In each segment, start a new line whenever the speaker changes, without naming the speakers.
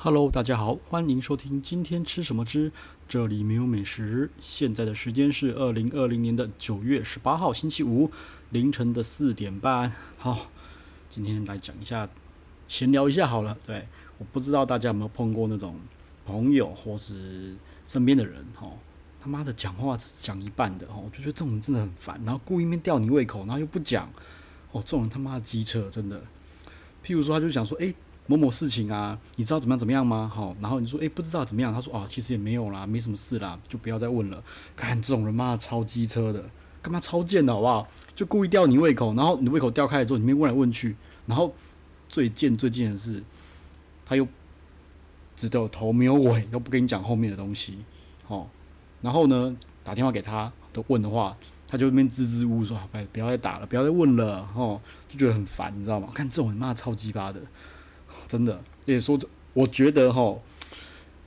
Hello，大家好，欢迎收听今天吃什么之，这里没有美食。现在的时间是二零二零年的九月十八号星期五凌晨的四点半。好，今天来讲一下，闲聊一下好了。对，我不知道大家有没有碰过那种朋友或是身边的人，哈，他妈的讲话只讲一半的，哈，我就觉得这种人真的很烦，然后故意面吊你胃口，然后又不讲，哦，这种人他妈的机车，真的。譬如说，他就想说，诶。某某事情啊，你知道怎么样怎么样吗？好，然后你说诶，不知道怎么样，他说啊，其实也没有啦，没什么事啦，就不要再问了。看这种人妈的超机车的，干嘛超贱的好不好？就故意吊你胃口，然后你胃口吊开了之后，你面问来问去，然后最贱最贱的是，他又只有头没有尾，都不跟你讲后面的东西，哦，然后呢，打电话给他都问的话，他就那边支支吾吾说，哎，不要再打了，不要再问了，哦，就觉得很烦，你知道吗？看这种人骂超鸡巴的。真的，也说这，我觉得哈，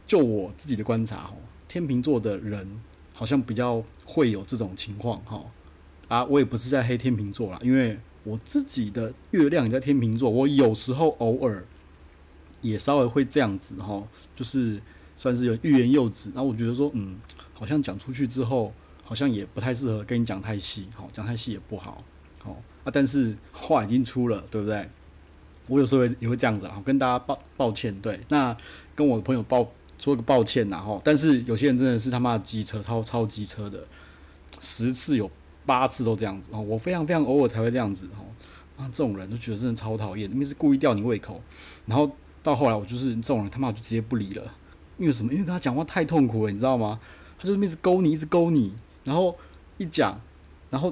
就我自己的观察哈，天秤座的人好像比较会有这种情况哈。啊，我也不是在黑天秤座啦，因为我自己的月亮也在天秤座，我有时候偶尔也稍微会这样子哈，就是算是有欲言又止。然后我觉得说，嗯，好像讲出去之后，好像也不太适合跟你讲太细，好，讲太细也不好，好啊。但是话已经出了，对不对？我有时候也会这样子然后，跟大家抱抱歉，对，那跟我的朋友抱说个抱歉，然后，但是有些人真的是他妈的机车，超超机车的，十次有八次都这样子哦，我非常非常偶尔才会这样子哦，啊，这种人都觉得真的超讨厌，因为是故意吊你胃口，然后到后来我就是这种人，他妈就直接不理了，因为什么？因为跟他讲话太痛苦了，你知道吗？他就一直勾你，一直勾你，然后一讲，然后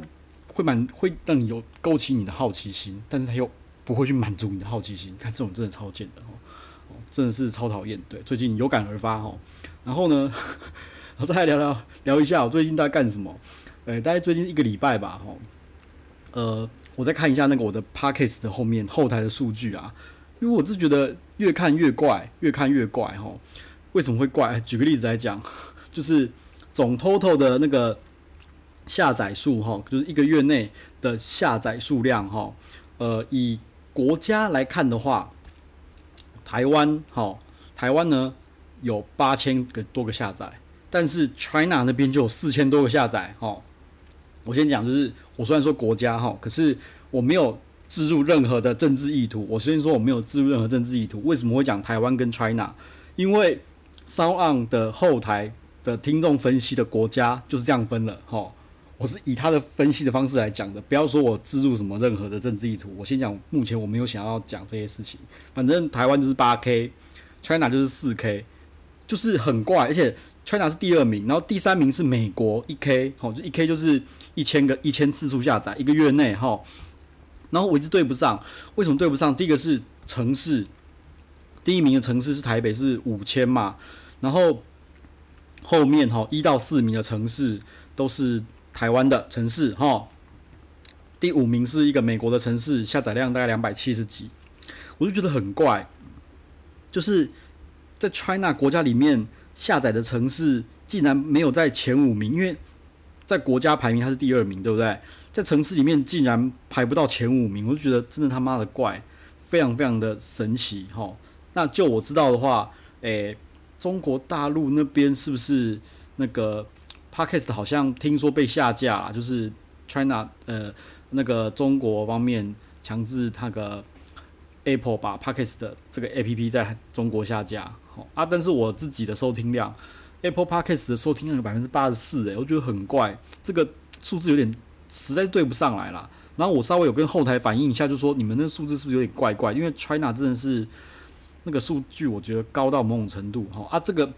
会蛮会让你有勾起你的好奇心，但是他又。不会去满足你的好奇心，看这种真的超贱的哦，真的是超讨厌。对，最近有感而发哦。然后呢，我再来聊聊聊一下我最近在干什么。呃，大概最近一个礼拜吧，哈。呃，我再看一下那个我的 Podcast 的后面后台的数据啊，因为我是觉得越看越怪，越看越怪哈。为什么会怪？举个例子来讲，就是总 total 的那个下载数哈，就是一个月内的下载数量哈，呃，以国家来看的话，台湾好，台湾呢有八千个多个下载，但是 China 那边就有四千多个下载。哈，我先讲，就是我虽然说国家哈，可是我没有置入任何的政治意图。我先说我没有置入任何政治意图。为什么会讲台湾跟 China？因为 Sound 的后台的听众分析的国家就是这样分了。哈。我是以他的分析的方式来讲的，不要说我置入什么任何的政治意图。我先讲，目前我没有想要讲这些事情。反正台湾就是八 K，China 就是四 K，就是很怪。而且 China 是第二名，然后第三名是美国一 K，好，就一 K 就是一千个一千次数下载一个月内哈。然后我一直对不上，为什么对不上？第一个是城市，第一名的城市是台北是五千嘛，然后后面哈一到四名的城市都是。台湾的城市哈，第五名是一个美国的城市，下载量大概两百七十几，我就觉得很怪，就是在 China 国家里面下载的城市竟然没有在前五名，因为在国家排名它是第二名，对不对？在城市里面竟然排不到前五名，我就觉得真的他妈的怪，非常非常的神奇哈。那就我知道的话，诶，中国大陆那边是不是那个？Podcast 好像听说被下架了，就是 China 呃那个中国方面强制那个 Apple 把 Podcast 的这个 APP 在中国下架。好啊，但是我自己的收听量，Apple Podcast 的收听量有百分之八十四，诶，我觉得很怪，这个数字有点实在对不上来了。然后我稍微有跟后台反映一下，就说你们那数字是不是有点怪怪？因为 China 真的是那个数据，我觉得高到某种程度。哈啊，这个。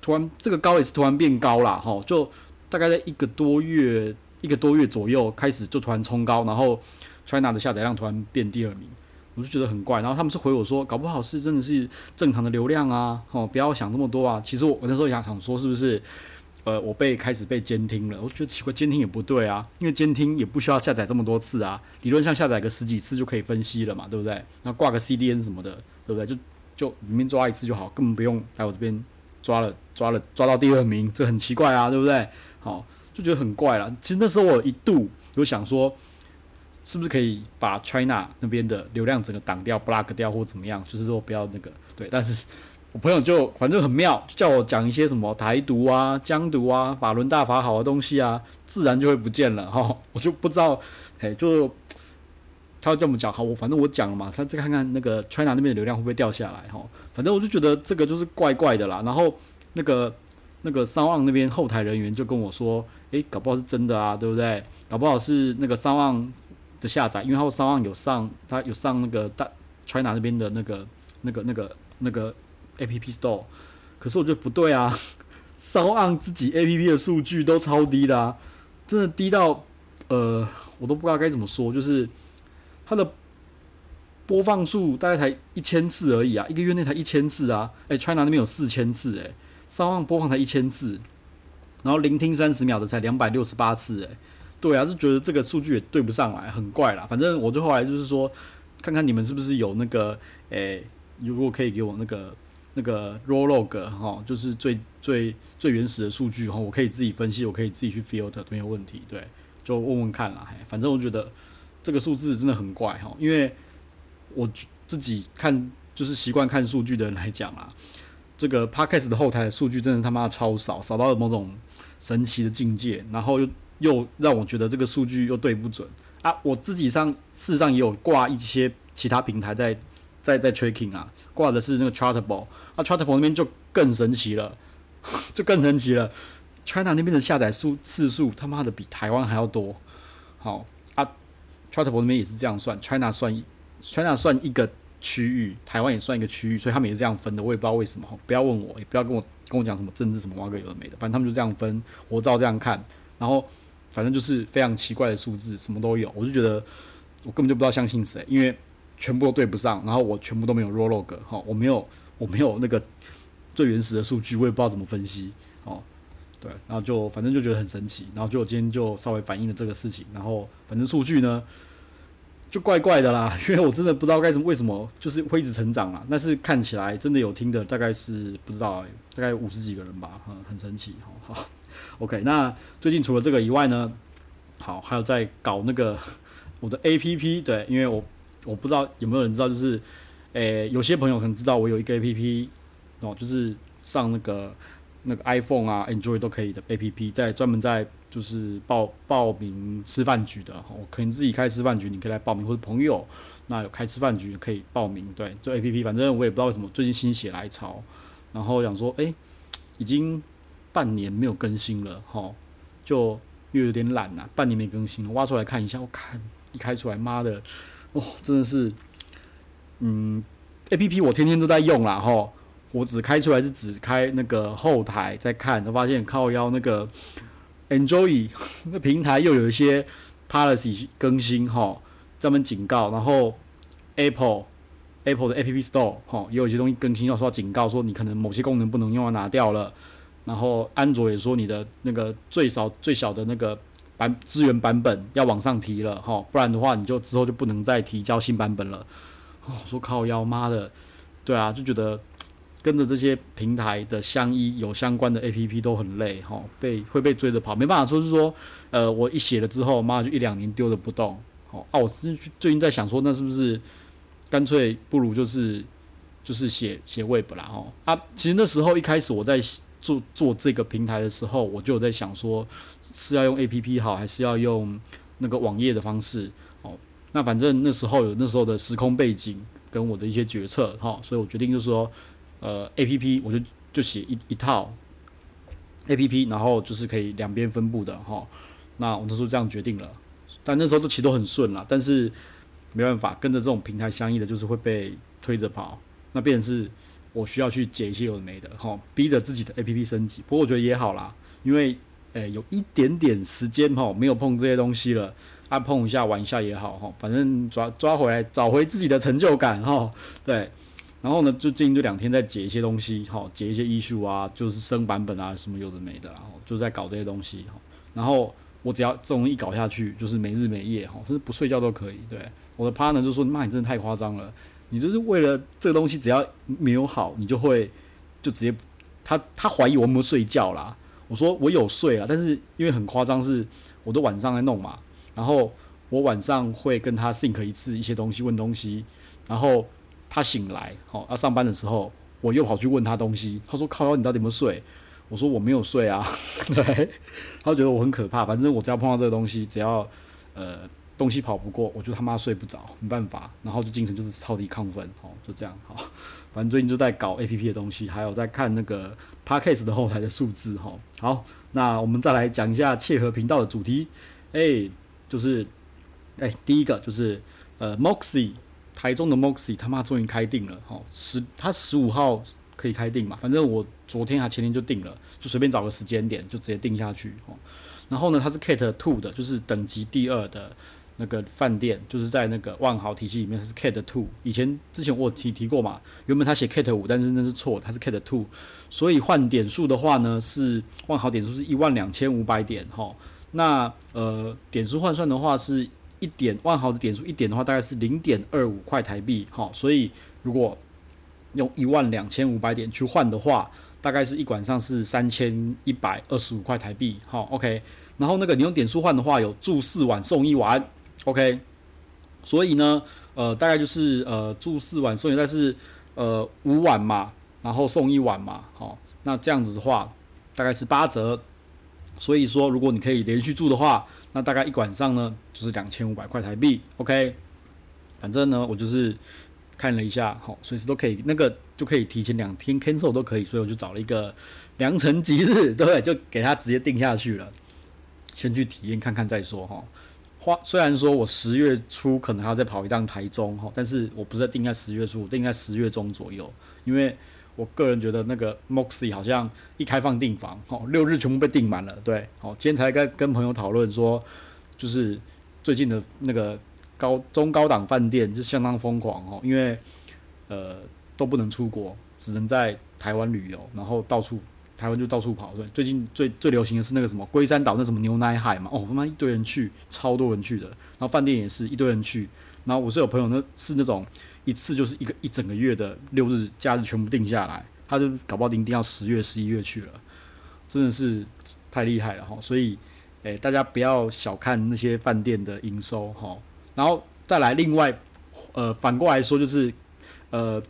突然，这个高也是突然变高了，哈，就大概在一个多月、一个多月左右开始就突然冲高，然后 China 的下载量突然变第二名，我就觉得很怪。然后他们是回我说，搞不好是真的是正常的流量啊，哦，不要想这么多啊。其实我那时候也想说，是不是呃我被开始被监听了？我觉得奇怪，监听也不对啊，因为监听也不需要下载这么多次啊，理论上下载个十几次就可以分析了嘛，对不对？那挂个 CDN 什么的，对不对？就就里面抓一次就好，根本不用来我这边。抓了，抓了，抓到第二名，这很奇怪啊，对不对？好，就觉得很怪了。其实那时候我一度有想说，是不是可以把 China 那边的流量整个挡掉、block 掉或怎么样，就是说不要那个对。但是我朋友就反正很妙，叫我讲一些什么台独啊、疆独啊、法轮大法好的东西啊，自然就会不见了哈。我就不知道，哎，就他要这么讲，好，我反正我讲了嘛，他再看看那个 China 那边的流量会不会掉下来哈。反正我就觉得这个就是怪怪的啦。然后那个那个 SoundOn 那边后台人员就跟我说，诶，搞不好是真的啊，对不对？搞不好是那个 SoundOn 的下载，因为他 SoundOn 有上，他有上那个大 China 那边的那个那个那个那个。App Store，可是我觉得不对啊，SoundOn 自己 App 的数据都超低的啊，真的低到呃，我都不知道该怎么说，就是它的播放数大概才一千次而已啊，一个月内才一千次啊，诶、欸、China 那边有四千次诶、欸、SoundOn 播放才一千次，然后聆听三十秒的才两百六十八次诶、对啊，就觉得这个数据也对不上来，很怪啦。反正我就后来就是说，看看你们是不是有那个诶、如果可以给我那个。那个 raw log 哈，就是最最最原始的数据哈，我可以自己分析，我可以自己去 filter，没有问题。对，就问问看啦。反正我觉得这个数字真的很怪哈，因为我自己看就是习惯看数据的人来讲啊，这个 podcast 的后台数据真的他妈超少，少到了某种神奇的境界，然后又又让我觉得这个数据又对不准啊。我自己上事实上也有挂一些其他平台在。在在 tracking 啊，挂的是那个 Chartable，那 Chartable 那边就更神奇了，就更神奇了。China 那边的下载数次数他妈的比台湾还要多，好啊，Chartable 那边也是这样算，China 算 China 算一个区域，台湾也算一个区域，所以他们也是这样分的，我也不知道为什么，不要问我，也不要跟我跟我讲什么政治什么挖个有的没的，反正他们就这样分，我照这样看，然后反正就是非常奇怪的数字，什么都有，我就觉得我根本就不知道相信谁，因为。全部都对不上，然后我全部都没有 raw log，哈，我没有，我没有那个最原始的数据，我也不知道怎么分析，对，然后就反正就觉得很神奇，然后就我今天就稍微反映了这个事情，然后反正数据呢就怪怪的啦，因为我真的不知道该什么为什么就是会一直成长啦，但是看起来真的有听的大概是不知道，大概五十几个人吧，嗯，很神奇，好，好，OK，那最近除了这个以外呢，好，还有在搞那个我的 APP，对，因为我。我不知道有没有人知道，就是，诶、有些朋友可能知道我有一个 A P P，哦，就是上那个那个 iPhone 啊、Android 都可以的 A P P，在专门在就是报报名吃饭局的，我可能自己开吃饭局，你可以来报名，或者朋友那有开吃饭局可以报名，对，这 A P P，反正我也不知道为什么最近心血来潮，然后想说，诶、已经半年没有更新了，哈，就又有点懒呐、半年没更新了，挖出来看一下，我看一开出来，妈的！哦，真的是，嗯，A P P 我天天都在用啦吼，我只开出来是只开那个后台在看，都发现靠腰那个 Android 那平台又有一些 policy 更新吼，专门警告，然后 Apple Apple 的 A P P Store 吼也有一些东西更新，要说警告说你可能某些功能不能用，要拿掉了，然后安卓也说你的那个最少最小的那个。版资源版本要往上提了哈，不然的话你就之后就不能再提交新版本了。我说靠腰妈的，对啊，就觉得跟着这些平台的相依有相关的 APP 都很累哈，被会被追着跑，没办法说是说，呃，我一写了之后，妈就一两年丢了不动。好啊，我是最近在想说，那是不是干脆不如就是就是写写 Web 啦哈啊，其实那时候一开始我在。做做这个平台的时候，我就在想说，是要用 APP 好，还是要用那个网页的方式？哦，那反正那时候有那时候的时空背景跟我的一些决策，哈，所以我决定就是说，呃，APP 我就就写一一套 APP，然后就是可以两边分布的，哈。那我那时候这样决定了，但那时候都其实都很顺啦，但是没办法，跟着这种平台相应的，就是会被推着跑，那变成是。我需要去解一些有的没的，吼，逼着自己的 APP 升级。不过我觉得也好啦，因为诶、有一点点时间吼，没有碰这些东西了，啊碰一下玩一下也好吼，反正抓抓回来找回自己的成就感吼，对。然后呢，就最近这两天在解一些东西，吼，解一些医术啊，就是升版本啊什么有的没的，然后就在搞这些东西，吼。然后我只要这种一搞下去，就是没日没夜，吼，甚至不睡觉都可以。对，我的 partner 就说：“妈，你真的太夸张了。”你就是为了这个东西，只要没有好，你就会就直接他他怀疑我有没有睡觉啦。我说我有睡啦，但是因为很夸张，是我都晚上在弄嘛。然后我晚上会跟他 sync 一次一些东西，问东西。然后他醒来，好，要上班的时候，我又跑去问他东西，他说：“靠，你到底有没有睡？”我说：“我没有睡啊。” 对，他觉得我很可怕。反正我只要碰到这个东西，只要呃东西跑不过，我就他妈睡不着，没办法。然后就精神就是超级亢奋，哦，就这样。好，反正最近就在搞 APP 的东西，还有在看那个 Podcast 的后台的数字。哈，好，那我们再来讲一下切合频道的主题。哎、就是哎、第一个就是呃 Moxie。台中的 Moxie 他妈终于开订了，吼十他十五号可以开订嘛？反正我昨天还前天就订了，就随便找个时间点就直接订下去，吼。然后呢，它是 Cat Two 的，就是等级第二的那个饭店，就是在那个万豪体系里面是 Cat Two。以前之前我提提过嘛，原本他写 Cat 五，但是那是错，他是 Cat Two。所以换点数的话呢，是万豪点数是一万两千五百点，吼。那呃点数换算的话是。一点万豪的点数一点的话，大概是零点二五块台币，好，所以如果用一万两千五百点去换的话，大概是一管上是三千一百二十五块台币，好，OK。然后那个你用点数换的话，有住四晚送一晚，OK。所以呢，呃，大概就是呃住四晚送一，但是呃五晚嘛，然后送一晚嘛，好，那这样子的话大概是八折。所以说，如果你可以连续住的话，那大概一晚上呢就是两千五百块台币，OK。反正呢，我就是看了一下，好，随时都可以，那个就可以提前两天 cancel 都可以，所以我就找了一个良辰吉日，对？就给他直接定下去了，先去体验看看再说哈。花虽然说我十月初可能还要再跑一趟台中哈，但是我不是定在十月初，我定在十月中左右，因为。我个人觉得那个 Moxie 好像一开放订房，哦，六日全部被订满了。对，哦，今天才跟跟朋友讨论说，就是最近的那个高中高档饭店就相当疯狂哦，因为呃都不能出国，只能在台湾旅游，然后到处台湾就到处跑。对，最近最最流行的是那个什么龟山岛那什么牛奶海嘛，哦他妈一堆人去，超多人去的，然后饭店也是一堆人去，然后我是有朋友那是那种。一次就是一个一整个月的六日假日全部定下来，他就搞不好定定到十月十一月去了，真的是太厉害了哈！所以，诶、大家不要小看那些饭店的营收哈。然后再来另外，呃，反过来说就是，呃，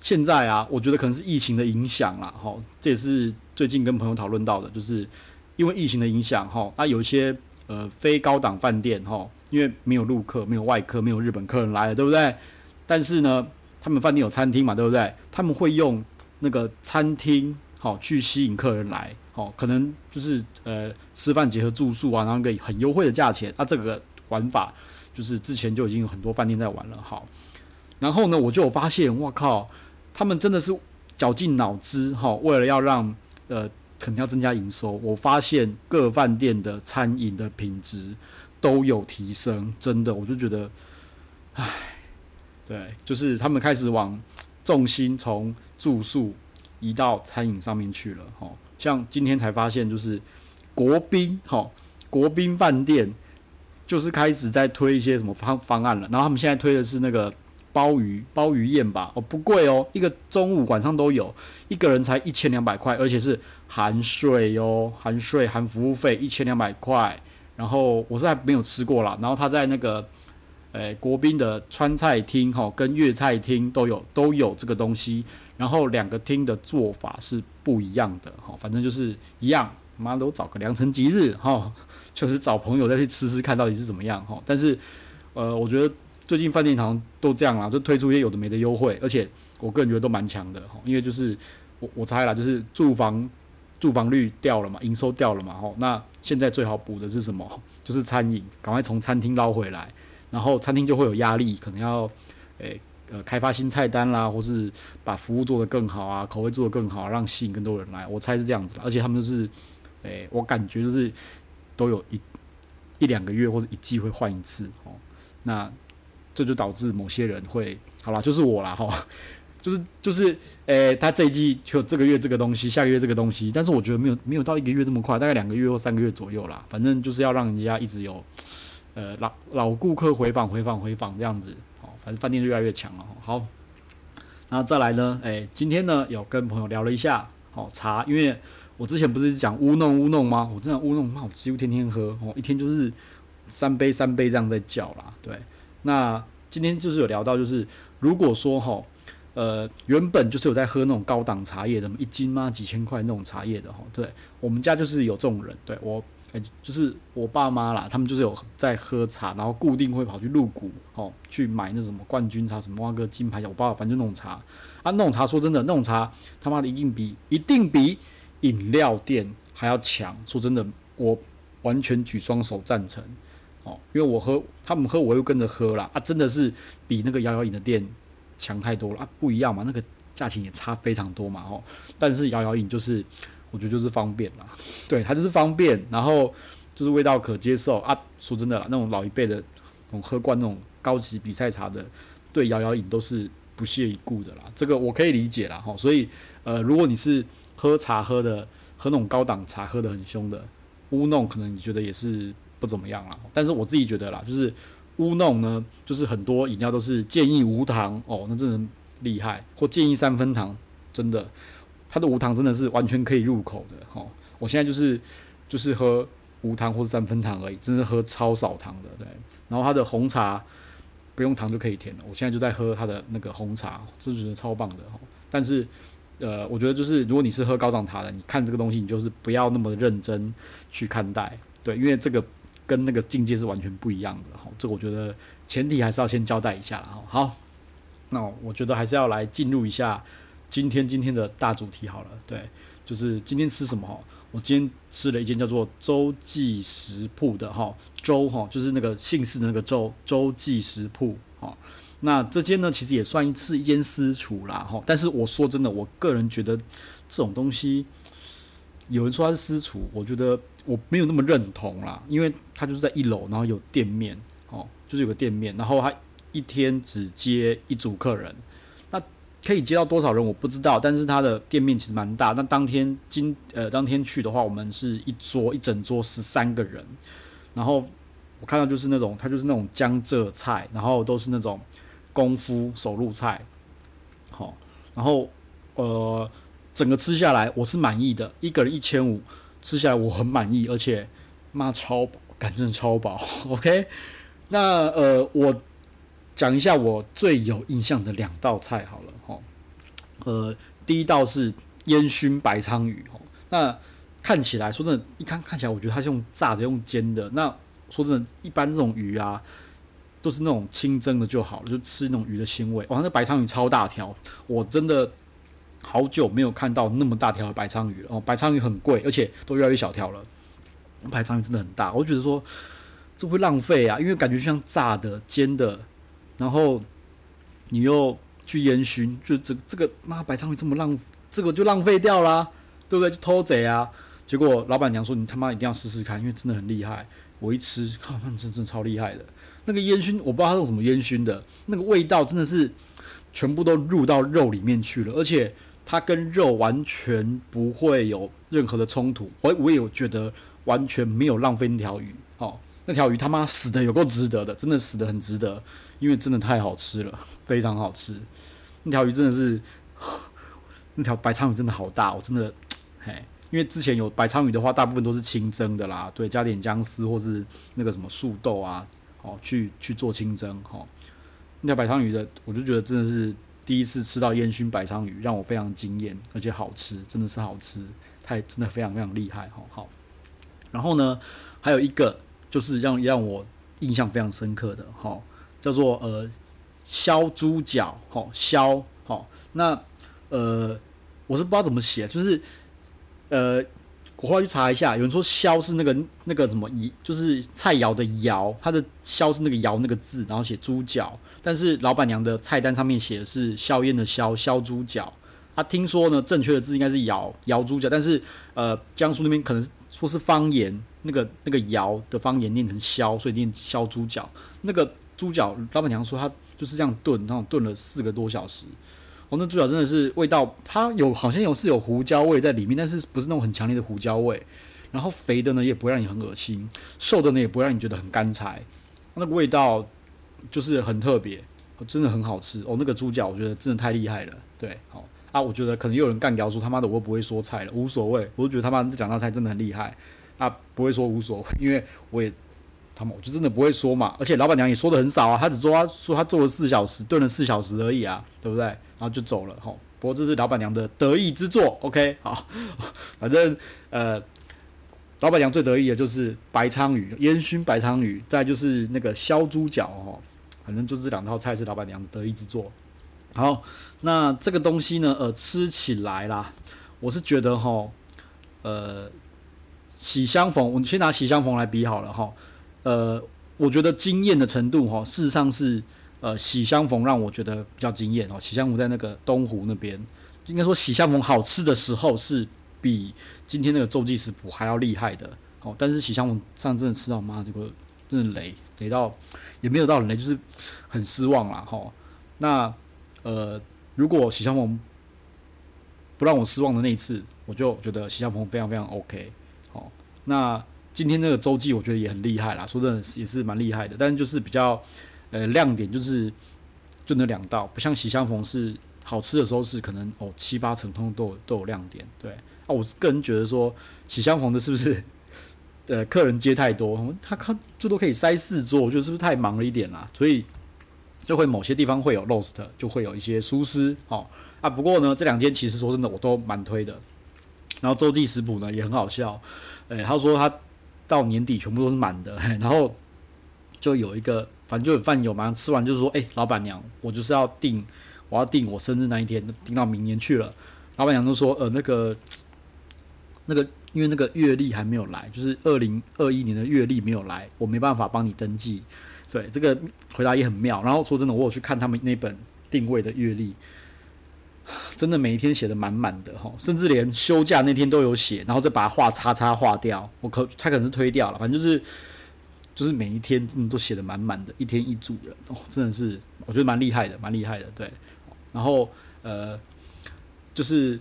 现在啊，我觉得可能是疫情的影响啦哈。这也是最近跟朋友讨论到的，就是因为疫情的影响哈，那有一些呃非高档饭店哈，因为没有陆客、没有外客、没有日本客人来了，对不对？但是呢，他们饭店有餐厅嘛，对不对？他们会用那个餐厅好去吸引客人来，好，可能就是呃吃饭结合住宿啊，然后一个很优惠的价钱。那、啊、这个玩法就是之前就已经有很多饭店在玩了，好。然后呢，我就发现，哇靠，他们真的是绞尽脑汁，哈，为了要让呃肯定要增加营收。我发现各饭店的餐饮的品质都有提升，真的，我就觉得，唉。对，就是他们开始往重心从住宿移到餐饮上面去了，吼，像今天才发现，就是国宾，吼，国宾饭店就是开始在推一些什么方方案了，然后他们现在推的是那个鲍鱼鲍鱼宴吧，哦，不贵哦，一个中午晚上都有，一个人才一千两百块，而且是含税哟，含税含服务费一千两百块，然后我是还没有吃过啦，然后他在那个。诶、国宾的川菜厅哈，跟粤菜厅都有都有这个东西，然后两个厅的做法是不一样的哈，反正就是一样，妈的，我找个良辰吉日哈，就是找朋友再去吃吃看到底是怎么样哈。但是，呃，我觉得最近饭店好像都这样啦，就推出一些有的没的优惠，而且我个人觉得都蛮强的哈，因为就是我我猜啦，就是住房住房率掉了嘛，营收掉了嘛吼，那现在最好补的是什么？就是餐饮，赶快从餐厅捞回来。然后餐厅就会有压力，可能要，诶、呃，开发新菜单啦，或是把服务做得更好啊，口味做得更好，让吸引更多人来。我猜是这样子，而且他们就是，诶、我感觉就是都有一一两个月或者一季会换一次哦。那这就导致某些人会，好啦，就是我啦，哈，就是就是，诶、他这一季就这个月这个东西，下个月这个东西，但是我觉得没有没有到一个月这么快，大概两个月或三个月左右啦。反正就是要让人家一直有。呃，老老顾客回访回访回访这样子，好，反正饭店就越来越强了。好，那再来呢？诶、今天呢有跟朋友聊了一下，好茶，因为我之前不是讲乌弄乌弄吗？我真的乌弄，那我几乎天天喝，哦，一天就是三杯三杯这样在叫啦。对，那今天就是有聊到，就是如果说哈，呃，原本就是有在喝那种高档茶叶的，一斤嘛几千块那种茶叶的哈。对，我们家就是有这种人，对我，欸、就是我爸妈啦，他们就是有在喝茶，然后固定会跑去入股哦，去买那什么冠军茶，什么挖个金牌，我爸反正那种茶啊，那种茶说真的，那种茶他妈的一定比一定比饮料店还要强。说真的，我完全举双手赞成哦，因为我喝他们喝，我又跟着喝啦。啊，真的是比那个摇摇饮的店。强太多了啊，不一样嘛，那个价钱也差非常多嘛，吼。但是摇摇饮就是，我觉得就是方便啦，对，它就是方便，然后就是味道可接受啊。说真的啦，那种老一辈的，那种喝惯那种高级比赛茶的，对摇摇饮都是不屑一顾的啦。这个我可以理解啦，吼。所以呃，如果你是喝茶喝的，喝那种高档茶喝的很凶的，乌弄可能你觉得也是不怎么样啦。但是我自己觉得啦，就是。乌弄呢，就是很多饮料都是建议无糖哦，那真的厉害，或建议三分糖，真的，它的无糖真的是完全可以入口的哈、哦。我现在就是就是喝无糖或者三分糖而已，真的喝超少糖的，对。然后它的红茶不用糖就可以甜了，我现在就在喝它的那个红茶，就觉得超棒的、哦。但是呃，我觉得就是如果你是喝高档茶的，你看这个东西，你就是不要那么认真去看待，对，因为这个。跟那个境界是完全不一样的哈，这我觉得前提还是要先交代一下哈。好，那我觉得还是要来进入一下今天今天的大主题好了。对，就是今天吃什么哈？我今天吃了一间叫做周记食铺的哈，周哈就是那个姓氏的那个周，周记食铺哈。那这间呢其实也算一次一间私厨啦哈，但是我说真的，我个人觉得这种东西，有人说它是私厨，我觉得。我没有那么认同啦，因为他就是在一楼，然后有店面，哦，就是有个店面，然后他一天只接一组客人，那可以接到多少人我不知道，但是他的店面其实蛮大。那当天今呃当天去的话，我们是一桌一整桌十三个人，然后我看到就是那种他就是那种江浙菜，然后都是那种功夫手入菜，好，然后呃整个吃下来我是满意的，一个人一千五。吃下来我很满意，而且妈超饱，感觉超饱。OK，那呃，我讲一下我最有印象的两道菜好了哈。呃，第一道是烟熏白鲳鱼哈。那看起来说真的，一看看起来，我觉得它是用炸的，用煎的。那说真的，一般这种鱼啊，都是那种清蒸的就好了，就吃那种鱼的鲜味。哇，那白鲳鱼超大条，我真的。好久没有看到那么大条的白鲳鱼了哦，白鲳鱼很贵，而且都越来越小条了。白鲳鱼真的很大，我觉得说这会浪费啊，因为感觉像炸的、煎的，然后你又去烟熏，就这这个妈白鲳鱼这么浪，这个就浪费掉啦，对不对？就偷贼啊！结果老板娘说你他妈一定要试试看，因为真的很厉害。我一吃，靠，那真真超厉害的。那个烟熏，我不知道它用什么烟熏的，那个味道真的是全部都入到肉里面去了，而且。它跟肉完全不会有任何的冲突，我我也有觉得完全没有浪费那条鱼，哦，那条鱼他妈死的有够值得的，真的死的很值得，因为真的太好吃了，非常好吃。那条鱼真的是，那条白鲳鱼真的好大，我真的，嘿，因为之前有白鲳鱼的话，大部分都是清蒸的啦，对，加点姜丝或是那个什么素豆啊，哦，去去做清蒸，哦，那条白鲳鱼的，我就觉得真的是。第一次吃到烟熏白鲳鱼，让我非常惊艳，而且好吃，真的是好吃，太真的非常非常厉害，好好。然后呢，还有一个就是让让我印象非常深刻的，哈，叫做呃烧猪脚，哈烧，好，那呃我是不知道怎么写，就是呃。我后来去查一下，有人说“萧”是那个那个什么“就是菜肴的“肴”，它的“萧”是那个“肴”那个字，然后写猪脚。但是老板娘的菜单上面写的是“硝烟”的“硝”，硝猪脚。他听说呢，正确的字应该是“窑”，窑猪脚。但是呃，江苏那边可能说是方言，那个那个“窑”的方言念成“萧”，所以念“烧猪脚”。那个猪脚，老板娘说他就是这样炖，然后炖了四个多小时。哦，那猪脚真的是味道，它有好像有是有胡椒味在里面，但是不是那种很强烈的胡椒味。然后肥的呢也不会让你很恶心，瘦的呢也不会让你觉得很干柴。那个味道就是很特别，真的很好吃。哦，那个猪脚我觉得真的太厉害了。对，好啊，我觉得可能又有人干掉说他妈的我又不会说菜了，无所谓，我就觉得他妈这两道菜真的很厉害。啊，不会说无所谓，因为我也。他们我就真的不会说嘛，而且老板娘也说的很少啊，她只说她说她做了四小时，炖了四小时而已啊，对不对？然后就走了哈。不过这是老板娘的得意之作，OK，好，反正呃，老板娘最得意的就是白鲳鱼，烟熏白鲳鱼，再就是那个烧猪脚哦，反正就这两道菜是老板娘的得意之作。好，那这个东西呢，呃，吃起来啦，我是觉得哈，呃，喜相逢，我们先拿喜相逢来比好了哈，呃，我觉得惊艳的程度哈，事实上是。呃，喜相逢让我觉得比较惊艳哦。喜相逢在那个东湖那边，应该说喜相逢好吃的时候是比今天那个周记食谱还要厉害的哦。但是喜相逢上真的吃到妈这个真的雷雷到也没有到雷，就是很失望啦。哈。那呃，如果喜相逢不让我失望的那一次，我就觉得喜相逢非常非常 OK。好，那今天那个周记我觉得也很厉害啦，说真的也是蛮厉害的，但就是比较。呃，亮点就是就那两道，不像喜相逢是好吃的时候是可能哦七八成通都有都有亮点，对啊，我个人觉得说喜相逢的是不是 呃客人接太多，他他最多可以塞四桌，我觉得是不是太忙了一点啦？所以就会某些地方会有 lost，就会有一些疏失哦啊。不过呢，这两间其实说真的我都蛮推的。然后洲际食谱呢也很好笑，诶，他说他到年底全部都是满的，然后就有一个。反正就有饭友嘛，吃完就是说，诶、欸，老板娘，我就是要订，我要订我生日那一天，订到明年去了。老板娘就说，呃，那个，那个，因为那个月历还没有来，就是二零二一年的月历没有来，我没办法帮你登记。对，这个回答也很妙。然后说真的，我有去看他们那本定位的月历，真的每一天写的满满的哈，甚至连休假那天都有写，然后再把它画叉叉画掉。我可他可能是推掉了，反正就是。就是每一天真的都写的满满的，一天一组人哦，真的是我觉得蛮厉害的，蛮厉害的，对。然后呃，就是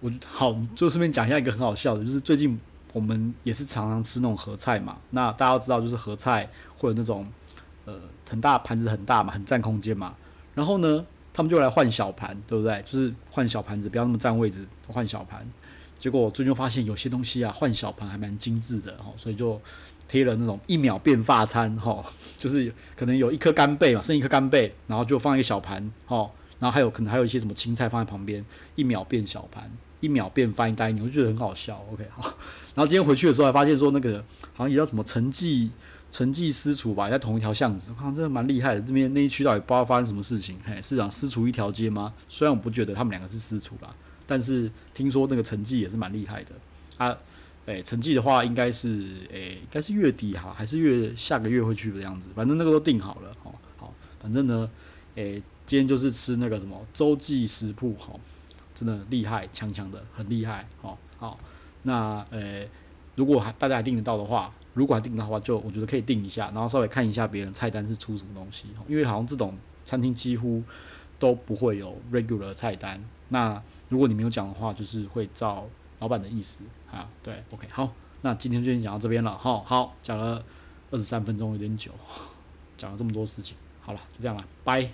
我好就顺便讲一下一个很好笑的，就是最近我们也是常常吃那种合菜嘛。那大家都知道，就是合菜会有那种呃很大盘子很大嘛，很占空间嘛。然后呢，他们就来换小盘，对不对？就是换小盘子，不要那么占位置，换小盘。结果我最近发现有些东西啊，换小盘还蛮精致的哦，所以就。贴了那种一秒变发餐，哈，就是可能有一颗干贝嘛，剩一颗干贝，然后就放一个小盘，哈，然后还有可能还有一些什么青菜放在旁边，一秒变小盘，一秒变 fine dining，我觉得很好笑。OK，好，然后今天回去的时候还发现说那个好像也叫什么陈记陈记私厨吧，在同一条巷子，好像真的蛮厉害的。这边那一区到底不知道发生什么事情，嘿，是讲私厨一条街吗？虽然我不觉得他们两个是私厨啦，但是听说那个陈记也是蛮厉害的啊。诶，成绩的话应该是诶，应该是月底哈，还是月下个月会去的样子，反正那个都定好了哦。好，反正呢，诶，今天就是吃那个什么洲际食铺哈，真的厉害，强强的，很厉害。哦，好，那诶，如果还大家还订得到的话，如果还订得到的话，就我觉得可以订一下，然后稍微看一下别人菜单是出什么东西，因为好像这种餐厅几乎都不会有 regular 菜单。那如果你没有讲的话，就是会照老板的意思。啊，对，OK，好，那今天就先讲到这边了，好，好，讲了二十三分钟，有点久，讲了这么多事情，好了，就这样了，拜。